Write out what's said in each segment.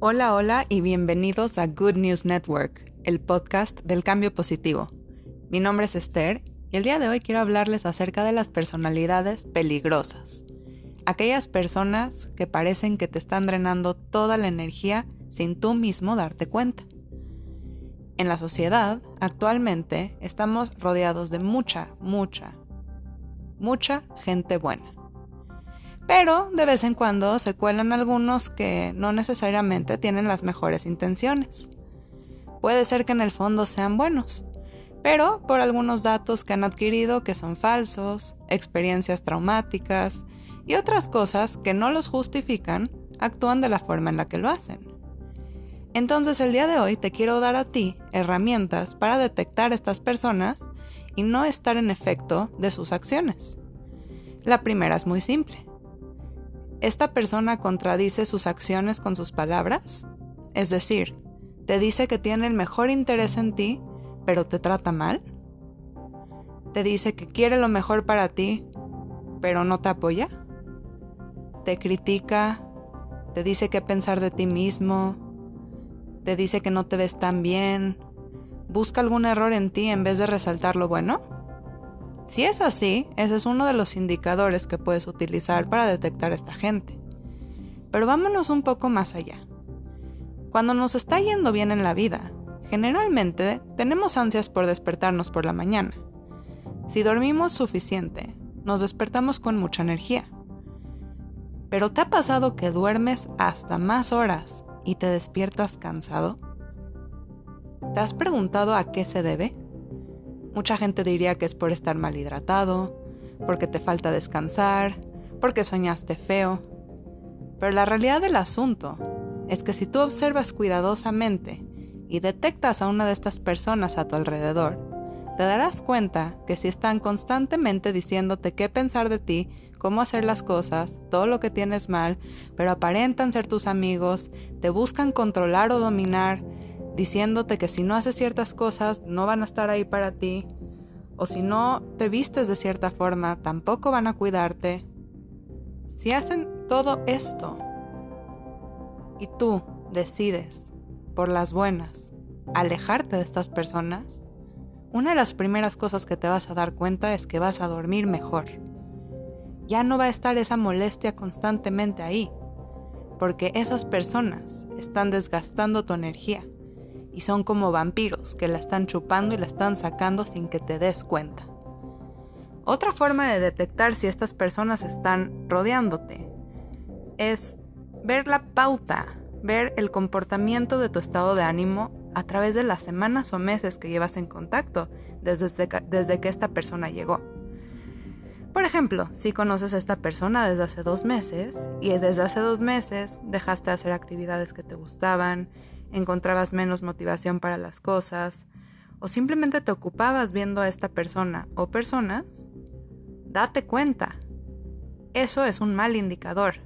Hola, hola y bienvenidos a Good News Network, el podcast del cambio positivo. Mi nombre es Esther y el día de hoy quiero hablarles acerca de las personalidades peligrosas. Aquellas personas que parecen que te están drenando toda la energía sin tú mismo darte cuenta. En la sociedad, actualmente, estamos rodeados de mucha, mucha, mucha gente buena pero de vez en cuando se cuelan algunos que no necesariamente tienen las mejores intenciones. Puede ser que en el fondo sean buenos, pero por algunos datos que han adquirido que son falsos, experiencias traumáticas y otras cosas que no los justifican, actúan de la forma en la que lo hacen. Entonces el día de hoy te quiero dar a ti herramientas para detectar estas personas y no estar en efecto de sus acciones. La primera es muy simple ¿Esta persona contradice sus acciones con sus palabras? Es decir, ¿te dice que tiene el mejor interés en ti, pero te trata mal? ¿Te dice que quiere lo mejor para ti, pero no te apoya? ¿Te critica? ¿Te dice qué pensar de ti mismo? ¿Te dice que no te ves tan bien? ¿Busca algún error en ti en vez de resaltar lo bueno? Si es así, ese es uno de los indicadores que puedes utilizar para detectar a esta gente. Pero vámonos un poco más allá. Cuando nos está yendo bien en la vida, generalmente tenemos ansias por despertarnos por la mañana. Si dormimos suficiente, nos despertamos con mucha energía. ¿Pero te ha pasado que duermes hasta más horas y te despiertas cansado? ¿Te has preguntado a qué se debe? Mucha gente diría que es por estar mal hidratado, porque te falta descansar, porque soñaste feo. Pero la realidad del asunto es que si tú observas cuidadosamente y detectas a una de estas personas a tu alrededor, te darás cuenta que si están constantemente diciéndote qué pensar de ti, cómo hacer las cosas, todo lo que tienes mal, pero aparentan ser tus amigos, te buscan controlar o dominar, diciéndote que si no haces ciertas cosas no van a estar ahí para ti, o si no te vistes de cierta forma tampoco van a cuidarte. Si hacen todo esto y tú decides, por las buenas, alejarte de estas personas, una de las primeras cosas que te vas a dar cuenta es que vas a dormir mejor. Ya no va a estar esa molestia constantemente ahí, porque esas personas están desgastando tu energía y son como vampiros que la están chupando y la están sacando sin que te des cuenta. Otra forma de detectar si estas personas están rodeándote es ver la pauta, ver el comportamiento de tu estado de ánimo a través de las semanas o meses que llevas en contacto desde, desde que esta persona llegó. Por ejemplo, si conoces a esta persona desde hace dos meses y desde hace dos meses dejaste de hacer actividades que te gustaban, encontrabas menos motivación para las cosas o simplemente te ocupabas viendo a esta persona o personas, date cuenta. Eso es un mal indicador.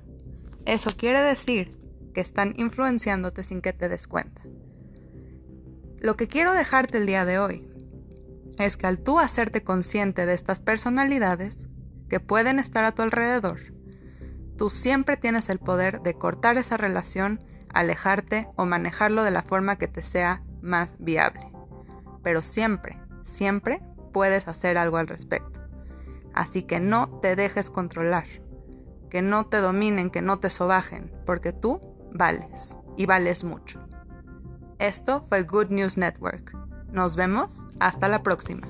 Eso quiere decir que están influenciándote sin que te des cuenta. Lo que quiero dejarte el día de hoy es que al tú hacerte consciente de estas personalidades que pueden estar a tu alrededor, tú siempre tienes el poder de cortar esa relación alejarte o manejarlo de la forma que te sea más viable. Pero siempre, siempre puedes hacer algo al respecto. Así que no te dejes controlar, que no te dominen, que no te sobajen, porque tú vales y vales mucho. Esto fue Good News Network. Nos vemos hasta la próxima.